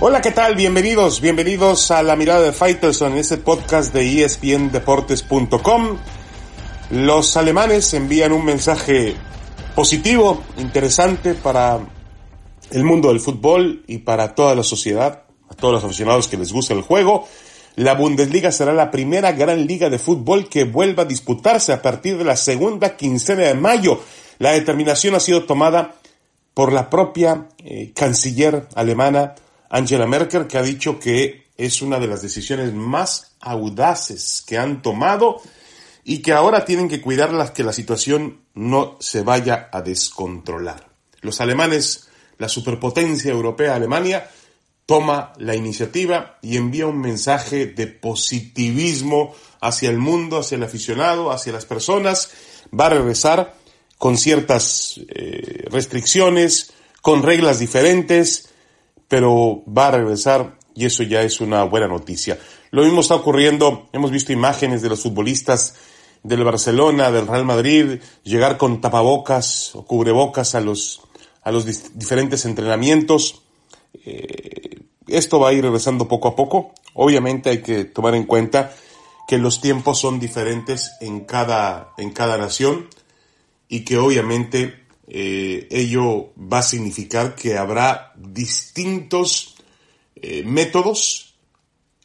Hola, ¿qué tal? Bienvenidos, bienvenidos a la mirada de Fighterson en este podcast de espndeportes.com. Los alemanes envían un mensaje positivo, interesante para el mundo del fútbol y para toda la sociedad, a todos los aficionados que les gusta el juego. La Bundesliga será la primera gran liga de fútbol que vuelva a disputarse a partir de la segunda quincena de mayo. La determinación ha sido tomada por la propia eh, canciller alemana Angela Merkel, que ha dicho que es una de las decisiones más audaces que han tomado y que ahora tienen que cuidar que la situación no se vaya a descontrolar. Los alemanes, la superpotencia europea Alemania, toma la iniciativa y envía un mensaje de positivismo hacia el mundo, hacia el aficionado, hacia las personas. Va a regresar con ciertas eh, restricciones, con reglas diferentes, pero va a regresar y eso ya es una buena noticia. Lo mismo está ocurriendo, hemos visto imágenes de los futbolistas del Barcelona, del Real Madrid, llegar con tapabocas o cubrebocas a los, a los diferentes entrenamientos. Eh, esto va a ir regresando poco a poco. Obviamente hay que tomar en cuenta que los tiempos son diferentes en cada, en cada nación y que obviamente eh, ello va a significar que habrá distintos eh, métodos,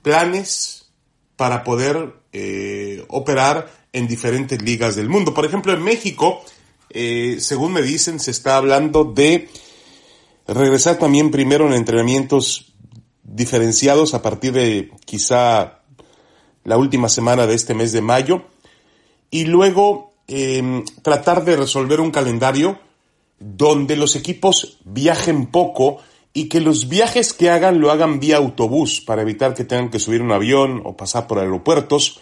planes para poder eh, operar en diferentes ligas del mundo. Por ejemplo, en México, según me dicen, se está hablando de regresar también primero en entrenamientos diferenciados a partir de quizá la última semana de este mes de mayo y luego tratar de resolver un calendario donde los equipos viajen poco y que los viajes que hagan lo hagan vía autobús para evitar que tengan que subir un avión o pasar por aeropuertos.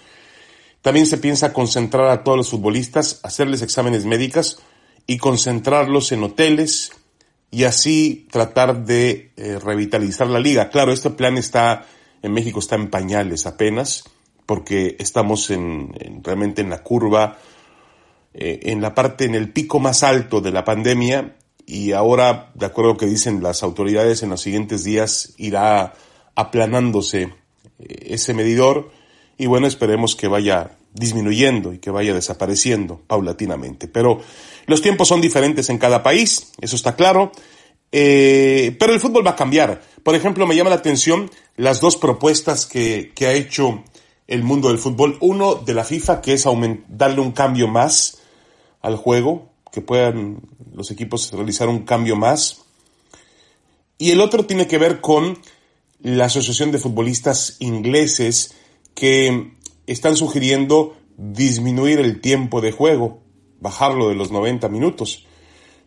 También se piensa concentrar a todos los futbolistas, hacerles exámenes médicos y concentrarlos en hoteles y así tratar de eh, revitalizar la liga. Claro, este plan está en México está en pañales apenas porque estamos en realmente en la curva eh, en la parte, en el pico más alto de la pandemia y ahora, de acuerdo a lo que dicen las autoridades, en los siguientes días irá aplanándose eh, ese medidor y bueno, esperemos que vaya disminuyendo y que vaya desapareciendo paulatinamente. Pero los tiempos son diferentes en cada país, eso está claro, eh, pero el fútbol va a cambiar. Por ejemplo, me llama la atención las dos propuestas que, que ha hecho el mundo del fútbol. Uno de la FIFA, que es darle un cambio más al juego, que puedan los equipos realizar un cambio más. Y el otro tiene que ver con la Asociación de Futbolistas Ingleses que están sugiriendo disminuir el tiempo de juego, bajarlo de los 90 minutos.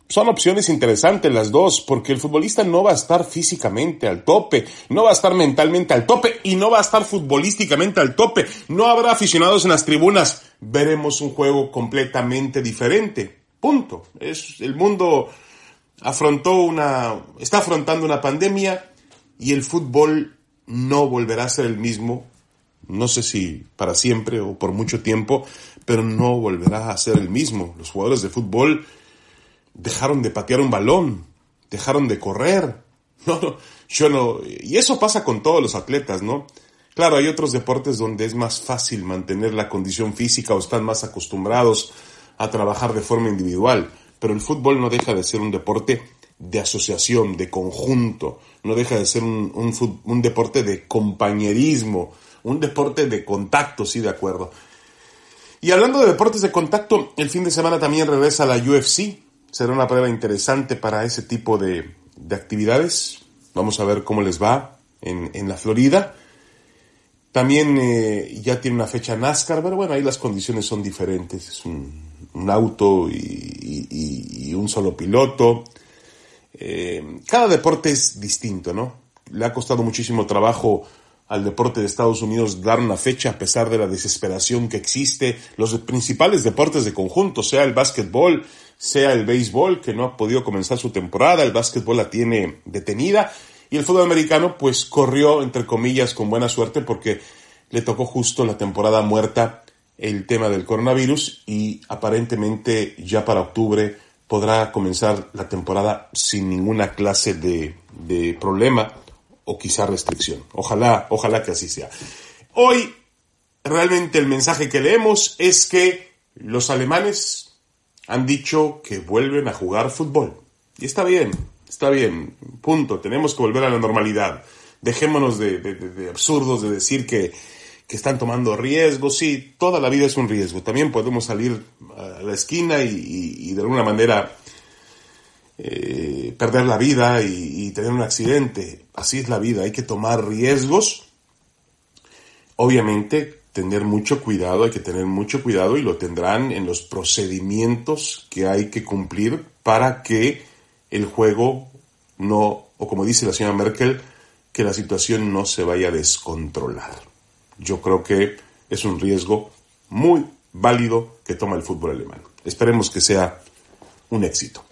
Son opciones interesantes las dos, porque el futbolista no va a estar físicamente al tope, no va a estar mentalmente al tope y no va a estar futbolísticamente al tope. No habrá aficionados en las tribunas. Veremos un juego completamente diferente. Punto. Es, el mundo afrontó una, está afrontando una pandemia y el fútbol no volverá a ser el mismo. No sé si para siempre o por mucho tiempo, pero no volverá a ser el mismo. Los jugadores de fútbol dejaron de patear un balón, dejaron de correr. No, no, yo no. Y eso pasa con todos los atletas, ¿no? Claro, hay otros deportes donde es más fácil mantener la condición física o están más acostumbrados a trabajar de forma individual, pero el fútbol no deja de ser un deporte de asociación, de conjunto, no deja de ser un, deporte de compañerismo, un deporte de contacto, sí, de acuerdo. Y hablando de deportes de contacto, el fin de semana también regresa la UFC, será una prueba interesante para ese tipo de, actividades. Vamos a ver cómo les va en, la Florida. También eh, ya tiene una fecha NASCAR, pero bueno, ahí las condiciones son diferentes. Es un, auto y, un solo piloto. Eh, cada deporte es distinto, ¿no? Le ha costado muchísimo trabajo al deporte de Estados Unidos dar una fecha a pesar de la desesperación que existe. Los principales deportes de conjunto, sea el básquetbol, sea el béisbol, que no ha podido comenzar su temporada, el básquetbol la tiene detenida, y el fútbol americano pues corrió, entre comillas, con buena suerte porque le tocó justo la temporada muerta el tema del coronavirus y aparentemente ya para octubre podrá comenzar la temporada sin ninguna clase de, de problema o quizá restricción. Ojalá, ojalá que así sea. Hoy, realmente el mensaje que leemos es que los alemanes han dicho que vuelven a jugar fútbol. Y está bien, está bien, punto, tenemos que volver a la normalidad. Dejémonos de, absurdos de decir que, están tomando riesgos. Sí, toda la vida es un riesgo. También podemos salir a la esquina y, de alguna manera eh, perder la vida y, y, tener un accidente. Así es la vida, hay que tomar riesgos. Obviamente, tener mucho cuidado, hay que tener mucho cuidado y lo tendrán en los procedimientos que hay que cumplir para que el juego no, o como dice la señora Merkel, que la situación no se vaya a descontrolar. Yo creo que es un riesgo muy válido que toma el fútbol alemán. Esperemos que sea un éxito.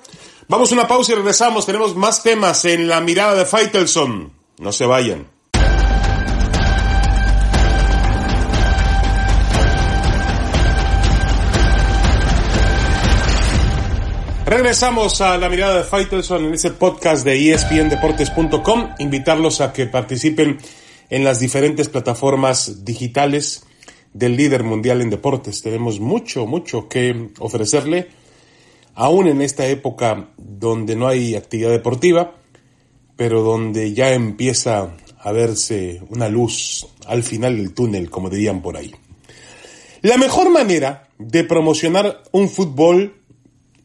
Vamos a una pausa y regresamos. Tenemos más temas en la mirada de Faitelson. No se vayan. Regresamos a la mirada de Faitelson en ese podcast de espndeportes.com. Invitarlos a que participen en las diferentes plataformas digitales del líder mundial en deportes. Tenemos mucho, mucho que ofrecerle, aún en esta época donde no hay actividad deportiva, pero donde ya empieza a verse una luz al final del túnel, como dirían por ahí. La mejor manera de promocionar un fútbol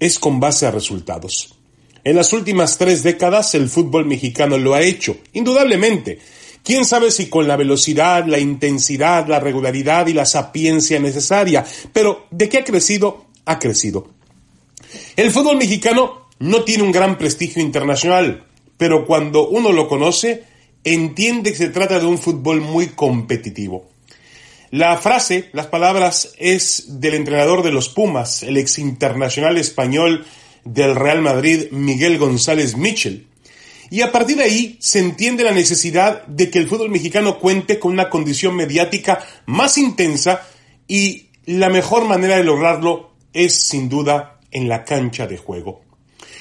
es con base a resultados. En las últimas tres décadas el fútbol mexicano lo ha hecho, indudablemente. Quién sabe si con la velocidad, la intensidad, la regularidad y la sapiencia necesaria, pero de qué ha crecido, ha crecido. El fútbol mexicano no tiene un gran prestigio internacional, pero cuando uno lo conoce, entiende que se trata de un fútbol muy competitivo. La frase, las palabras, es del entrenador de los Pumas, el ex internacional español del Real Madrid, Miguel González Mitchell. Y a partir de ahí se entiende la necesidad de que el fútbol mexicano cuente con una condición mediática más intensa y la mejor manera de lograrlo es sin duda en la cancha de juego.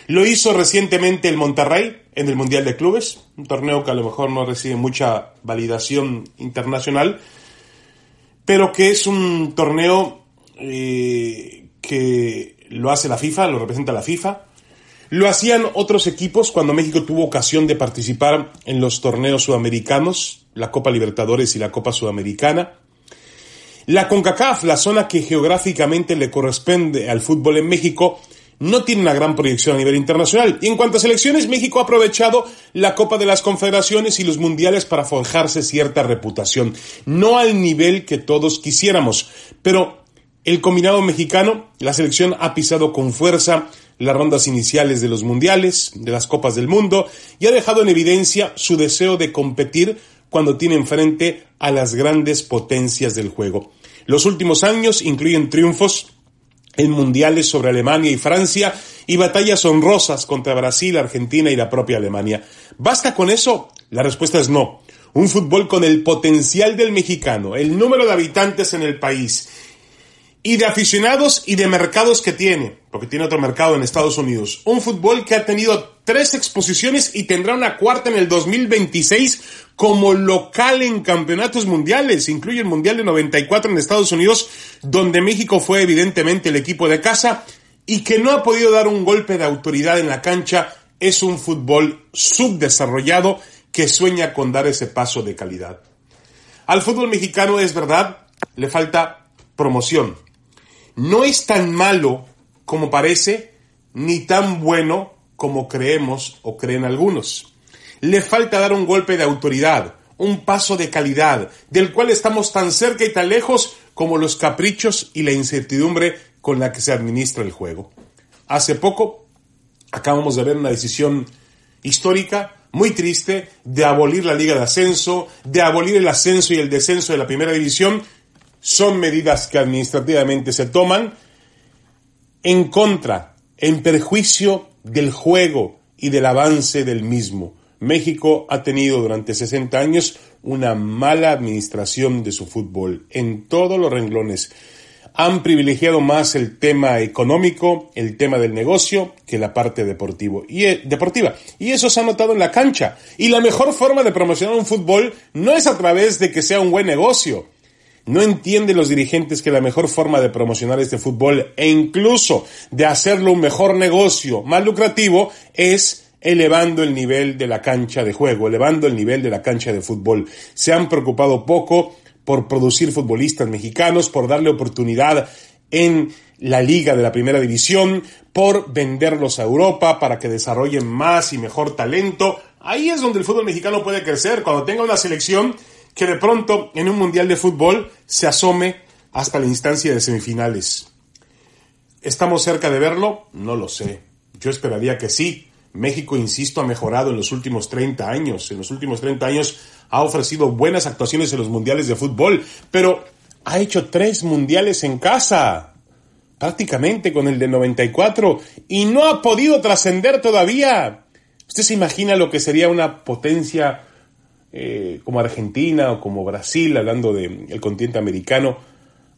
Lo hizo recientemente el Monterrey en el Mundial de Clubes, un torneo que a lo mejor no recibe mucha validación internacional, pero que es un torneo eh, que lo hace la FIFA, lo representa la FIFA. Lo hacían otros equipos cuando México tuvo ocasión de participar en los torneos sudamericanos, la Copa Libertadores y la Copa Sudamericana. La CONCACAF, la zona que geográficamente le corresponde al fútbol en México, no tiene una gran proyección a nivel internacional. Y en cuanto a selecciones, México ha aprovechado la Copa de las Confederaciones y los Mundiales para forjarse cierta reputación. No al nivel que todos quisiéramos, pero el combinado mexicano, la selección ha pisado con fuerza las rondas iniciales de los Mundiales, de las Copas del Mundo, y ha dejado en evidencia su deseo de competir cuando tiene enfrente a las grandes potencias del juego. Los últimos años incluyen triunfos en mundiales sobre Alemania y Francia y batallas honrosas contra Brasil, Argentina y la propia Alemania. ¿Basta con eso? La respuesta es no. Un fútbol con el potencial del mexicano, el número de habitantes en el país y de aficionados y de mercados que tiene, porque tiene otro mercado en Estados Unidos. Un fútbol que ha tenido tres exposiciones y tendrá una cuarta en el 2026 como local en campeonatos mundiales. Incluye el Mundial de 94 en Estados Unidos, donde México fue evidentemente el equipo de casa y que no ha podido dar un golpe de autoridad en la cancha. Es un fútbol subdesarrollado que sueña con dar ese paso de calidad. Al fútbol mexicano es verdad, le falta promoción no es tan malo como parece, ni tan bueno como creemos o creen algunos. Le falta dar un golpe de autoridad, un paso de calidad, del cual estamos tan cerca y tan lejos como los caprichos y la incertidumbre con la que se administra el juego. Hace poco acabamos de ver una decisión histórica muy triste de abolir la liga de ascenso, de abolir el ascenso y el descenso de la primera división son medidas que administrativamente se toman en contra, en perjuicio del juego y del avance del mismo. México ha tenido durante 60 años una mala administración de su fútbol en todos los renglones. han privilegiado más el tema económico, el tema del negocio, que la parte deportivo y, eh, deportiva. Y eso se ha notado en la cancha. Y la mejor forma de promocionar un fútbol no es a través de que sea un buen negocio. No entienden los dirigentes que la mejor forma de promocionar este fútbol e incluso de hacerlo un mejor negocio, más lucrativo, es elevando el nivel de la cancha de juego, elevando el nivel de la cancha de fútbol. Se han preocupado poco por producir futbolistas mexicanos, por darle oportunidad en la liga de la primera división, por venderlos a Europa para que desarrollen más y mejor talento. Ahí es donde el fútbol mexicano puede crecer, cuando tenga una selección que de pronto en un mundial de fútbol se asome hasta la instancia de semifinales. ¿Estamos cerca de verlo? No lo sé. Yo esperaría que sí. México, insisto, ha mejorado en los últimos 30 años. En los últimos 30 años ha ofrecido buenas actuaciones en los mundiales de fútbol, pero ha hecho tres mundiales en casa, prácticamente con el de 94, y no ha podido trascender todavía. ¿Usted se imagina lo que sería una potencia eh, como Argentina o como Brasil, hablando del continente americano,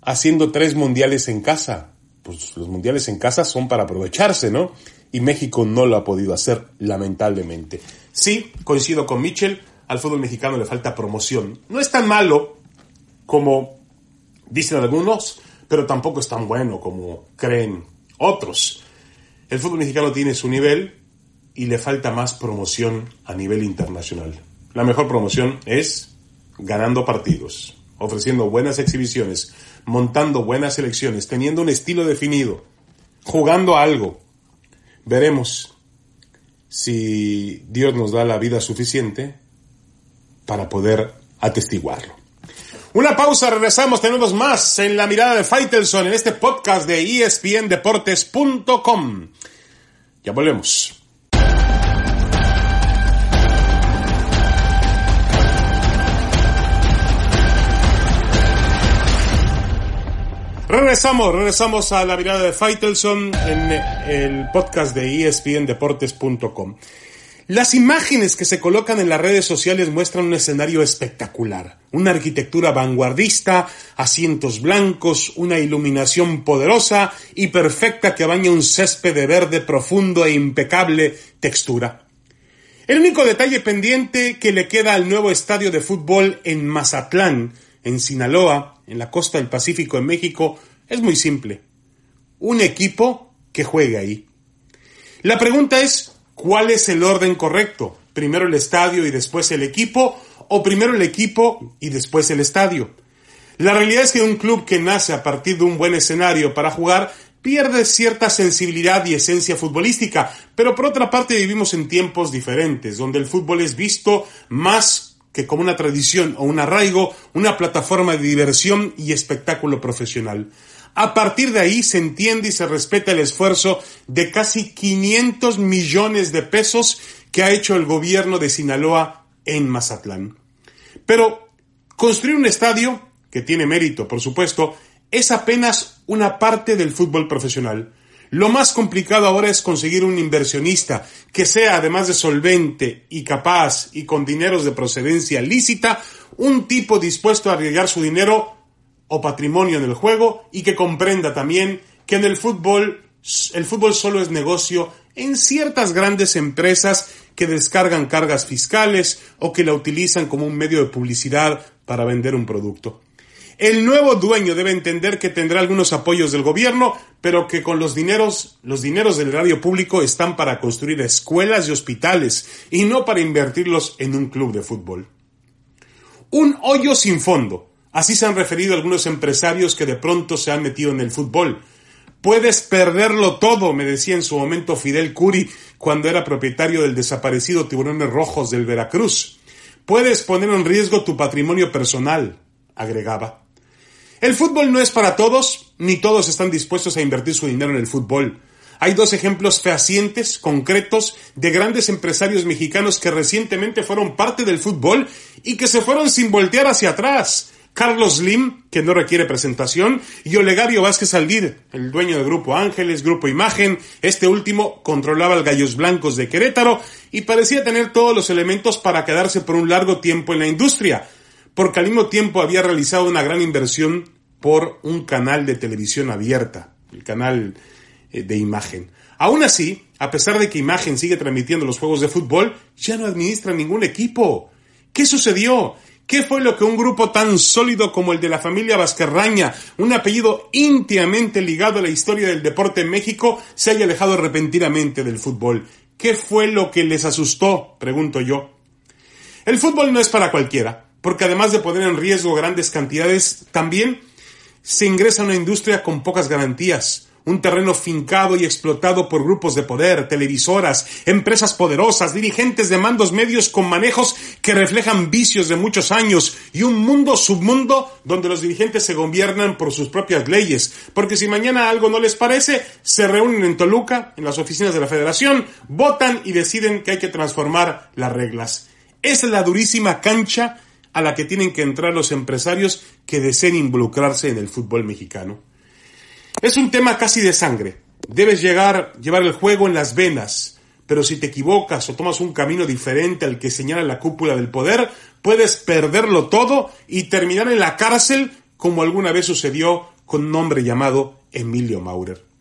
haciendo tres mundiales en casa? Pues los mundiales en casa son para aprovecharse, ¿no? Y México no lo ha podido hacer, lamentablemente. Sí, coincido con Mitchell, al fútbol mexicano le falta promoción. No es tan malo como dicen algunos, pero tampoco es tan bueno como creen otros. El fútbol mexicano tiene su nivel y le falta más promoción a nivel internacional. La mejor promoción es ganando partidos, ofreciendo buenas exhibiciones, montando buenas selecciones, teniendo un estilo definido, jugando algo. Veremos si Dios nos da la vida suficiente para poder atestiguarlo. Una pausa, regresamos, tenemos más en la mirada de Faitelson en este podcast de espndeportes.com. Ya volvemos. Regresamos, regresamos a la mirada de Faitelson en el podcast de espndeportes.com. Las imágenes que se colocan en las redes sociales muestran un escenario espectacular, una arquitectura vanguardista, asientos blancos, una iluminación poderosa y perfecta que baña un césped de verde profundo e impecable textura. El único detalle pendiente que le queda al nuevo estadio de fútbol en Mazatlán, en Sinaloa, en la costa del Pacífico en México, es muy simple. Un equipo que juegue ahí. La pregunta es, ¿Cuál es el orden correcto? ¿Primero el estadio y después el equipo? ¿O primero el equipo y después el estadio? La realidad es que un club que nace a partir de un buen escenario para jugar pierde cierta sensibilidad y esencia futbolística, pero por otra parte vivimos en tiempos diferentes, donde el fútbol es visto más que como una tradición o un arraigo, una plataforma de diversión y espectáculo profesional. A partir de ahí se entiende y se respeta el esfuerzo de casi 500 millones de pesos que ha hecho el gobierno de Sinaloa en Mazatlán. Pero construir un estadio, que tiene mérito, por supuesto, es apenas una parte del fútbol profesional. Lo más complicado ahora es conseguir un inversionista que sea, además de solvente y capaz y con dineros de procedencia lícita, un tipo dispuesto a arriesgar su dinero o patrimonio en el juego y que comprenda también que en el fútbol el fútbol solo es negocio en ciertas grandes empresas que descargan cargas fiscales o que la utilizan como un medio de publicidad para vender un producto. El nuevo dueño debe entender que tendrá algunos apoyos del gobierno, pero que con los dineros, los dineros del radio público están para construir escuelas y hospitales y no para invertirlos en un club de fútbol. Un hoyo sin fondo, Así se han referido algunos empresarios que de pronto se han metido en el fútbol. Puedes perderlo todo, me decía en su momento Fidel Curi cuando era propietario del desaparecido Tiburones Rojos del Veracruz. Puedes poner en riesgo tu patrimonio personal, agregaba. El fútbol no es para todos, ni todos están dispuestos a invertir su dinero en el fútbol. Hay dos ejemplos fehacientes, concretos, de grandes empresarios mexicanos que recientemente fueron parte del fútbol y que se fueron sin voltear hacia atrás. Carlos Lim, que no requiere presentación, y Olegario Vázquez Aldid, el dueño del Grupo Ángeles, Grupo Imagen. Este último controlaba el Gallos Blancos de Querétaro y parecía tener todos los elementos para quedarse por un largo tiempo en la industria, porque al mismo tiempo había realizado una gran inversión por un canal de televisión abierta, el canal eh, de imagen. Aún así, a pesar de que Imagen sigue transmitiendo los juegos de fútbol, ya no administra ningún equipo. ¿Qué sucedió? ¿Qué fue lo que un grupo tan sólido como el de la familia Vasquerraña, un apellido íntimamente ligado a la historia del deporte en México, se haya alejado repentinamente del fútbol? ¿Qué fue lo que les asustó? Pregunto yo. El fútbol no es para cualquiera, porque además de poner en riesgo grandes cantidades, también se ingresa a una industria con pocas garantías, un terreno fincado y explotado por grupos de poder, televisoras, empresas poderosas, dirigentes de mandos medios con manejos que reflejan vicios de muchos años y un mundo submundo donde los dirigentes se gobiernan por sus propias leyes, porque si mañana algo no les parece, se reúnen en Toluca, en las oficinas de la federación, votan y deciden que hay que transformar las reglas. Es la durísima cancha a la que tienen que entrar los empresarios que deseen involucrarse en el fútbol mexicano. Es un tema casi de sangre. Debes llegar, llevar el juego en las venas, pero si te equivocas o tomas un camino diferente al que señala la cúpula del poder, puedes perderlo todo y terminar en la cárcel como alguna vez sucedió con un hombre llamado Emilio Maurer.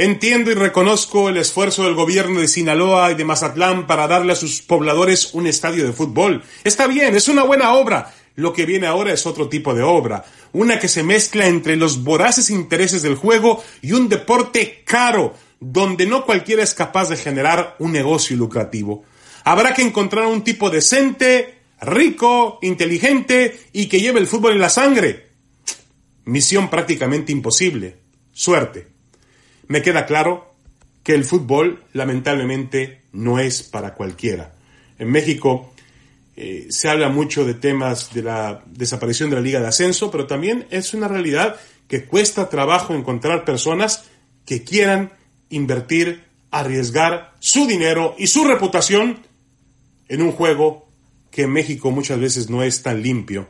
Entiendo y reconozco el esfuerzo del gobierno de Sinaloa y de Mazatlán para darle a sus pobladores un estadio de fútbol. Está bien, es una buena obra. Lo que viene ahora es otro tipo de obra, una que se mezcla entre los voraces intereses del juego y un deporte caro, donde no cualquiera es capaz de generar un negocio lucrativo. Habrá que encontrar un tipo decente, rico, inteligente y que lleve el fútbol en la sangre. Misión prácticamente imposible. Suerte me queda claro que el fútbol lamentablemente no es para cualquiera. En México eh, se habla mucho de temas de la desaparición de la Liga de Ascenso, pero también es una realidad que cuesta trabajo encontrar personas que quieran invertir, arriesgar su dinero y su reputación en un juego que en México muchas veces no es tan limpio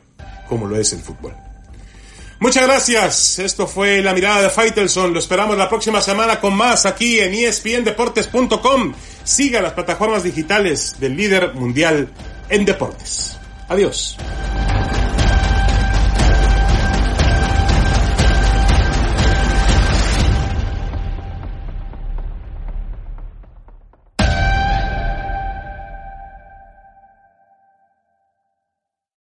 como lo es el fútbol. Muchas gracias. Esto fue la mirada de Faitelson. Lo esperamos la próxima semana con más aquí en espndeportes.com. Siga las plataformas digitales del líder mundial en deportes. Adiós.